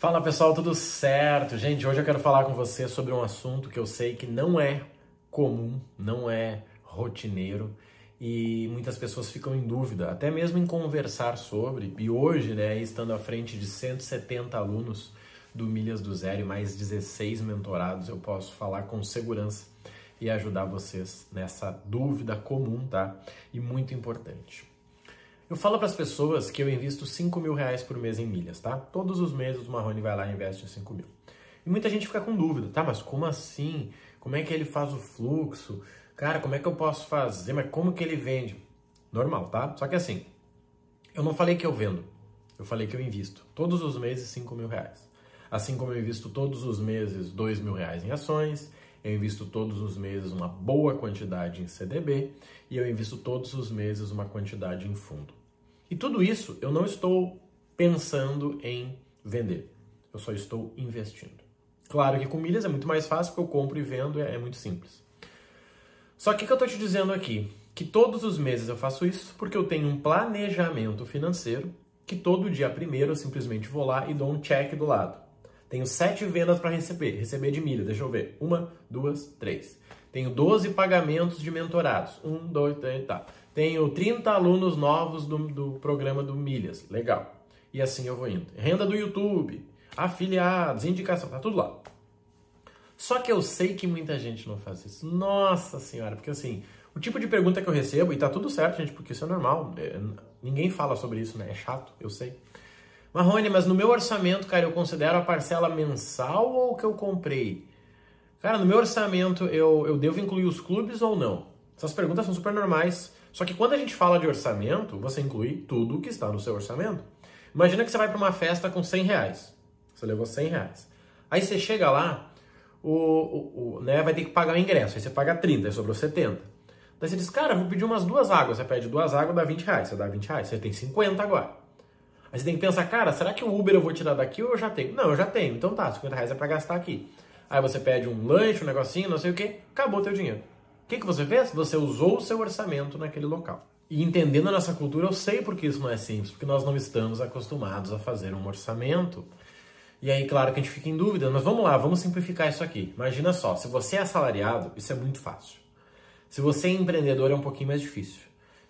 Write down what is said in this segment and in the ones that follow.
Fala pessoal, tudo certo? Gente, hoje eu quero falar com você sobre um assunto que eu sei que não é comum, não é rotineiro e muitas pessoas ficam em dúvida, até mesmo em conversar sobre. E hoje, né, estando à frente de 170 alunos do Milhas do Zero e mais 16 mentorados, eu posso falar com segurança e ajudar vocês nessa dúvida comum, tá? E muito importante. Eu falo para as pessoas que eu invisto 5 mil reais por mês em milhas, tá? Todos os meses o Marrone vai lá e investe 5 mil. E muita gente fica com dúvida, tá? Mas como assim? Como é que ele faz o fluxo? Cara, como é que eu posso fazer? Mas como que ele vende? Normal, tá? Só que assim, eu não falei que eu vendo. Eu falei que eu invisto todos os meses 5 mil reais. Assim como eu invisto todos os meses 2 mil reais em ações, eu invisto todos os meses uma boa quantidade em CDB e eu invisto todos os meses uma quantidade em fundo. E tudo isso eu não estou pensando em vender, eu só estou investindo. Claro que com milhas é muito mais fácil, porque eu compro e vendo, é, é muito simples. Só que o que eu estou te dizendo aqui? Que todos os meses eu faço isso porque eu tenho um planejamento financeiro que todo dia primeiro eu simplesmente vou lá e dou um check do lado. Tenho sete vendas para receber, receber de milha, deixa eu ver. Uma, duas, três. Tenho 12 pagamentos de mentorados. Um, dois, três, tá. Tenho 30 alunos novos do, do programa do Milhas. Legal. E assim eu vou indo. Renda do YouTube, afiliados, indicação, tá tudo lá. Só que eu sei que muita gente não faz isso. Nossa senhora, porque assim, o tipo de pergunta que eu recebo, e tá tudo certo, gente, porque isso é normal. É, ninguém fala sobre isso, né? É chato, eu sei. Marrone, mas no meu orçamento, cara, eu considero a parcela mensal ou que eu comprei? Cara, no meu orçamento eu, eu devo incluir os clubes ou não? Essas perguntas são super normais. Só que quando a gente fala de orçamento, você inclui tudo o que está no seu orçamento. Imagina que você vai para uma festa com 100 reais. Você levou 100 reais. Aí você chega lá, o, o, o, né, vai ter que pagar o ingresso. Aí você paga 30, aí sobrou 70. Daí você diz, cara, vou pedir umas duas águas. Você pede duas águas, dá 20 reais. Você dá 20 reais. Você tem 50 agora. Aí você tem que pensar, cara, será que o Uber eu vou tirar daqui ou eu já tenho? Não, eu já tenho. Então tá, 50 reais é para gastar aqui. Aí você pede um lanche, um negocinho, não sei o que, acabou o teu dinheiro que, que você fez? Você usou o seu orçamento naquele local. E entendendo a nossa cultura, eu sei porque isso não é simples, porque nós não estamos acostumados a fazer um orçamento. E aí, claro que a gente fica em dúvida, mas vamos lá, vamos simplificar isso aqui. Imagina só, se você é assalariado, isso é muito fácil. Se você é empreendedor, é um pouquinho mais difícil.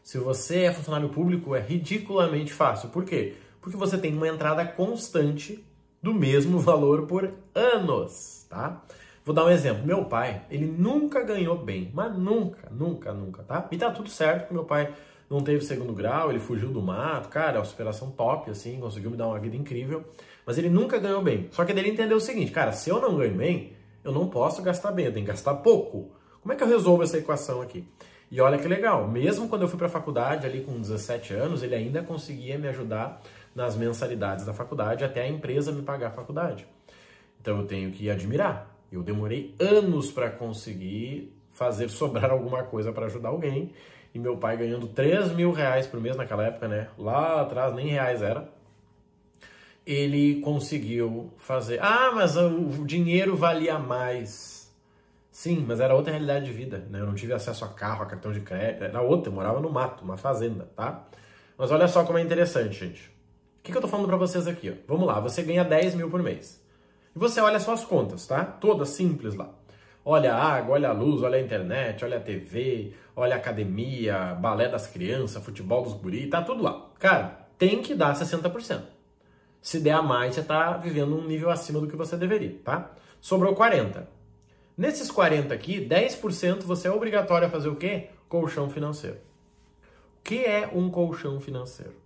Se você é funcionário público, é ridiculamente fácil. Por quê? Porque você tem uma entrada constante do mesmo valor por anos, tá? Vou dar um exemplo. Meu pai, ele nunca ganhou bem, mas nunca, nunca, nunca, tá? E tá tudo certo que meu pai não teve segundo grau, ele fugiu do mato, cara, é uma superação top, assim, conseguiu me dar uma vida incrível, mas ele nunca ganhou bem. Só que ele entendeu o seguinte, cara, se eu não ganho bem, eu não posso gastar bem, eu tenho que gastar pouco. Como é que eu resolvo essa equação aqui? E olha que legal, mesmo quando eu fui para a faculdade ali com 17 anos, ele ainda conseguia me ajudar nas mensalidades da faculdade até a empresa me pagar a faculdade. Então eu tenho que admirar. Eu demorei anos para conseguir fazer sobrar alguma coisa para ajudar alguém. E meu pai ganhando 3 mil reais por mês naquela época, né? Lá atrás nem reais era. Ele conseguiu fazer. Ah, mas o dinheiro valia mais. Sim, mas era outra realidade de vida, né? Eu não tive acesso a carro, a cartão de crédito, era outra, eu morava no mato, uma fazenda, tá? Mas olha só como é interessante, gente. O que, que eu tô falando para vocês aqui? Ó? Vamos lá, você ganha 10 mil por mês. Você olha suas contas, tá? Todas simples lá. Olha a água, olha a luz, olha a internet, olha a TV, olha a academia, balé das crianças, futebol dos guri, tá tudo lá. Cara, tem que dar 60%. Se der a mais, você tá vivendo um nível acima do que você deveria, tá? Sobrou 40. Nesses 40 aqui, 10% você é obrigatório a fazer o quê? Colchão financeiro. O que é um colchão financeiro?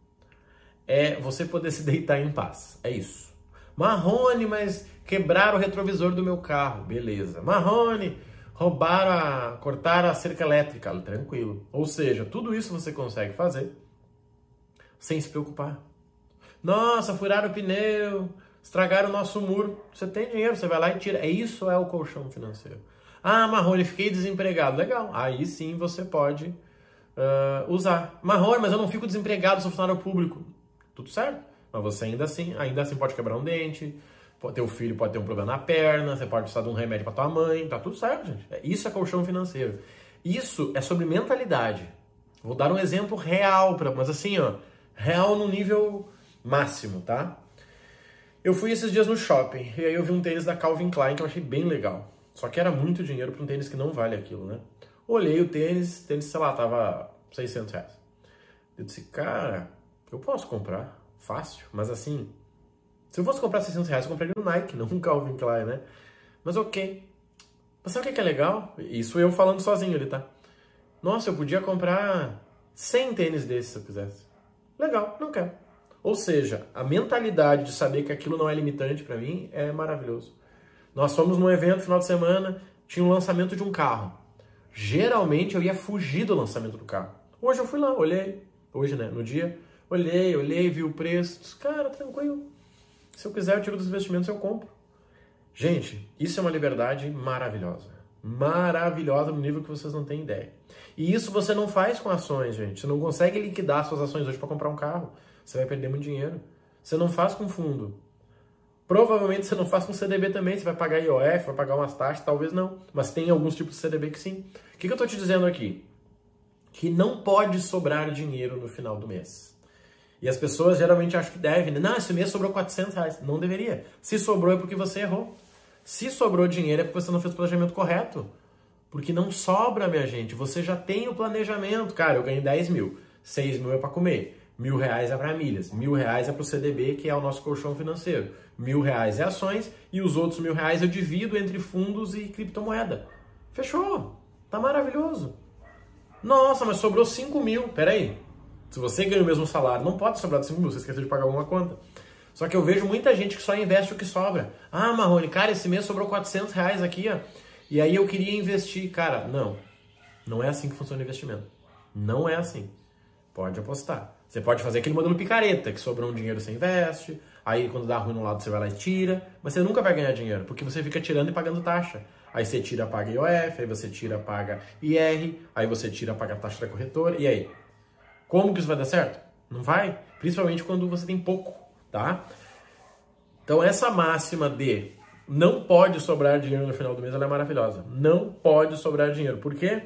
É você poder se deitar em paz. É isso. Marrone, mas quebraram o retrovisor do meu carro. Beleza. Marrone, roubaram a. cortaram a cerca elétrica. Tranquilo. Ou seja, tudo isso você consegue fazer sem se preocupar. Nossa, furaram o pneu, estragaram o nosso muro. Você tem dinheiro, você vai lá e tira. É isso é o colchão financeiro. Ah, Marrone, fiquei desempregado. Legal. Aí sim você pode uh, usar. Marrone, mas eu não fico desempregado, sou funcionário público. Tudo certo. Mas você ainda assim, ainda assim pode quebrar um dente, teu filho pode ter um problema na perna, você pode precisar de um remédio para tua mãe, tá tudo certo, gente. É, isso é colchão financeiro. Isso é sobre mentalidade. Vou dar um exemplo real para, mas assim, ó, real no nível máximo, tá? Eu fui esses dias no shopping e aí eu vi um tênis da Calvin Klein que eu achei bem legal. Só que era muito dinheiro para um tênis que não vale aquilo, né? Olhei o tênis, tênis, sei lá, tava 600 reais. Eu disse, cara, eu posso comprar, fácil, mas assim, se eu fosse comprar 600 reais, eu compraria no Nike, não um Calvin Klein, né? Mas ok. Mas sabe o que é legal? Isso eu falando sozinho ali, tá? Nossa, eu podia comprar 100 tênis desses se eu quisesse. Legal, não quero. Ou seja, a mentalidade de saber que aquilo não é limitante para mim é maravilhoso. Nós fomos num evento final de semana, tinha um lançamento de um carro. Geralmente eu ia fugir do lançamento do carro. Hoje eu fui lá, olhei, hoje né, no dia, olhei, olhei, vi o preço, disse, cara, tranquilo. Se eu quiser, eu tiro dos investimentos eu compro. Gente, isso é uma liberdade maravilhosa. Maravilhosa no nível que vocês não têm ideia. E isso você não faz com ações, gente. Você não consegue liquidar suas ações hoje para comprar um carro você vai perder muito dinheiro. Você não faz com fundo. Provavelmente você não faz com CDB também, você vai pagar IOF, vai pagar umas taxas, talvez não. Mas tem alguns tipos de CDB que sim. O que, que eu estou te dizendo aqui? Que não pode sobrar dinheiro no final do mês. E as pessoas geralmente acham que devem. Né? Não, esse mês sobrou 400 reais. Não deveria. Se sobrou é porque você errou. Se sobrou dinheiro é porque você não fez o planejamento correto. Porque não sobra, minha gente. Você já tem o planejamento. Cara, eu ganhei 10 mil. 6 mil é para comer. Mil reais é para milhas, mil reais é para o CDB, que é o nosso colchão financeiro. Mil reais é ações e os outros mil reais eu divido entre fundos e criptomoeda. Fechou. Tá maravilhoso. Nossa, mas sobrou 5 mil. Peraí. Se você ganha o mesmo salário, não pode sobrar de 5 mil, você esqueceu de pagar alguma conta. Só que eu vejo muita gente que só investe o que sobra. Ah, Marrone, cara, esse mês sobrou 400 reais aqui, ó. E aí eu queria investir. Cara, não. Não é assim que funciona o investimento. Não é assim. Pode apostar. Você pode fazer aquele modelo picareta, que sobrou um dinheiro você investe, aí quando dá ruim no lado você vai lá e tira, mas você nunca vai ganhar dinheiro, porque você fica tirando e pagando taxa. Aí você tira, paga IOF, aí você tira, paga IR, aí você tira, paga a taxa da corretora, e aí? Como que isso vai dar certo? Não vai, principalmente quando você tem pouco, tá? Então essa máxima de não pode sobrar dinheiro no final do mês, ela é maravilhosa. Não pode sobrar dinheiro. Por quê?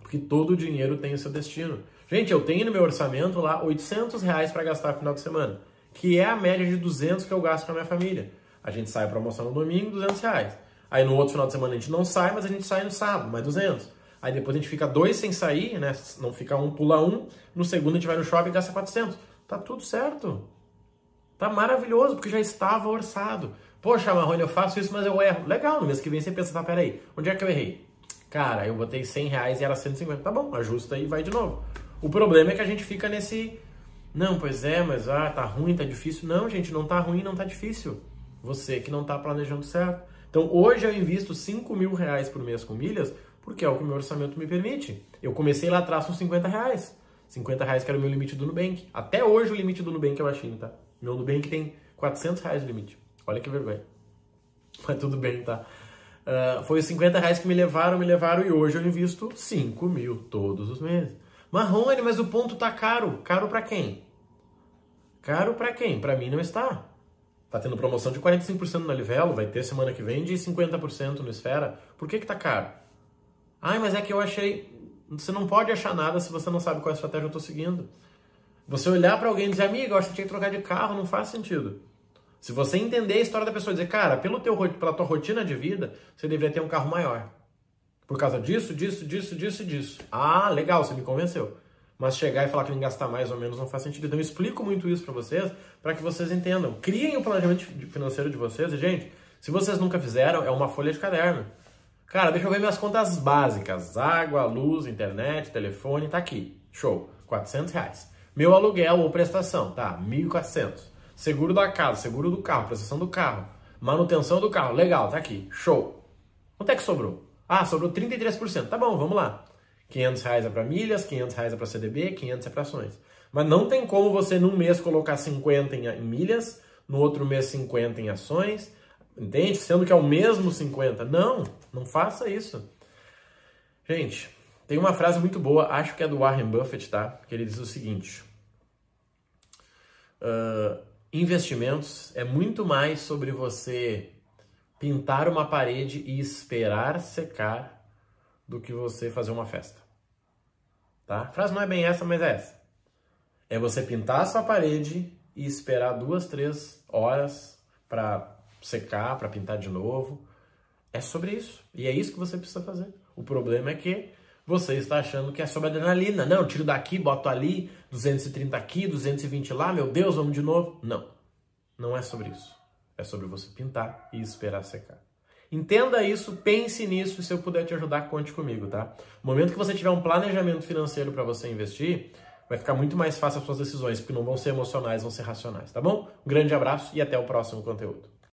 Porque todo dinheiro tem o seu destino. Gente, eu tenho no meu orçamento lá 800 reais para gastar no final de semana, que é a média de 200 que eu gasto com a minha família. A gente sai para almoçar no domingo, 200 reais. Aí no outro final de semana a gente não sai, mas a gente sai no sábado, mais 200. Aí depois a gente fica dois sem sair, né? Não fica um, pula um. No segundo a gente vai no shopping e gasta 400. Tá tudo certo. Tá maravilhoso, porque já estava orçado. Poxa, Marrone, eu faço isso, mas eu erro. Legal, no mês que vem você pensa, tá, peraí, onde é que eu errei? Cara, eu botei 100 reais e era 150. Tá bom, ajusta e vai de novo. O problema é que a gente fica nesse. Não, pois é, mas ah, tá ruim, tá difícil. Não, gente, não tá ruim, não tá difícil. Você que não tá planejando certo. Então hoje eu invisto 5 mil reais por mês com milhas, porque é o que o meu orçamento me permite. Eu comecei lá atrás com 50 reais. 50 reais que era o meu limite do Nubank. Até hoje o limite do Nubank é baixinho, tá? Meu Nubank tem 400 reais de limite. Olha que vergonha. Mas tudo bem, tá? Uh, foi os 50 reais que me levaram, me levaram e hoje eu invisto 5 mil todos os meses. Marrone, mas o ponto tá caro. Caro para quem? Caro para quem? Para mim não está. Tá tendo promoção de 45% na Livelo, vai ter semana que vem de 50% no Esfera. Por que que tá caro? Ai, mas é que eu achei... Você não pode achar nada se você não sabe qual estratégia eu tô seguindo. Você olhar para alguém e dizer, amigo, eu acho que tinha que trocar de carro, não faz sentido. Se você entender a história da pessoa e dizer, cara, pelo teu, pela tua rotina de vida, você deveria ter um carro maior. Por causa disso, disso, disso, disso e disso. Ah, legal, você me convenceu. Mas chegar e falar que nem gastar mais ou menos não faz sentido. Então eu explico muito isso para vocês, para que vocês entendam. Criem o planejamento financeiro de vocês e, gente, se vocês nunca fizeram, é uma folha de caderno. Cara, deixa eu ver minhas contas básicas. Água, luz, internet, telefone, tá aqui. Show. 400 reais. Meu aluguel ou prestação, tá? 1.400. Seguro da casa, seguro do carro, prestação do carro. Manutenção do carro, legal, tá aqui. Show. Quanto é que sobrou? Ah, sobrou 33%. Tá bom, vamos lá. 500 reais é para milhas, 500 reais é para CDB, 500 é para ações. Mas não tem como você num mês colocar 50 em milhas, no outro mês 50 em ações, entende? Sendo que é o mesmo 50. Não, não faça isso. Gente, tem uma frase muito boa, acho que é do Warren Buffett, tá? Que ele diz o seguinte: uh, investimentos é muito mais sobre você pintar uma parede e esperar secar do que você fazer uma festa. Tá? A frase não é bem essa, mas é essa. É você pintar a sua parede e esperar duas, três horas para secar, para pintar de novo. É sobre isso. E é isso que você precisa fazer. O problema é que você está achando que é sobre adrenalina. Não, tiro daqui, boto ali, 230 aqui, 220 lá, meu Deus, vamos de novo. Não. Não é sobre isso. É sobre você pintar e esperar secar. Entenda isso, pense nisso e se eu puder te ajudar, conte comigo, tá? No momento que você tiver um planejamento financeiro para você investir, vai ficar muito mais fácil as suas decisões, porque não vão ser emocionais, vão ser racionais, tá bom? Um grande abraço e até o próximo conteúdo.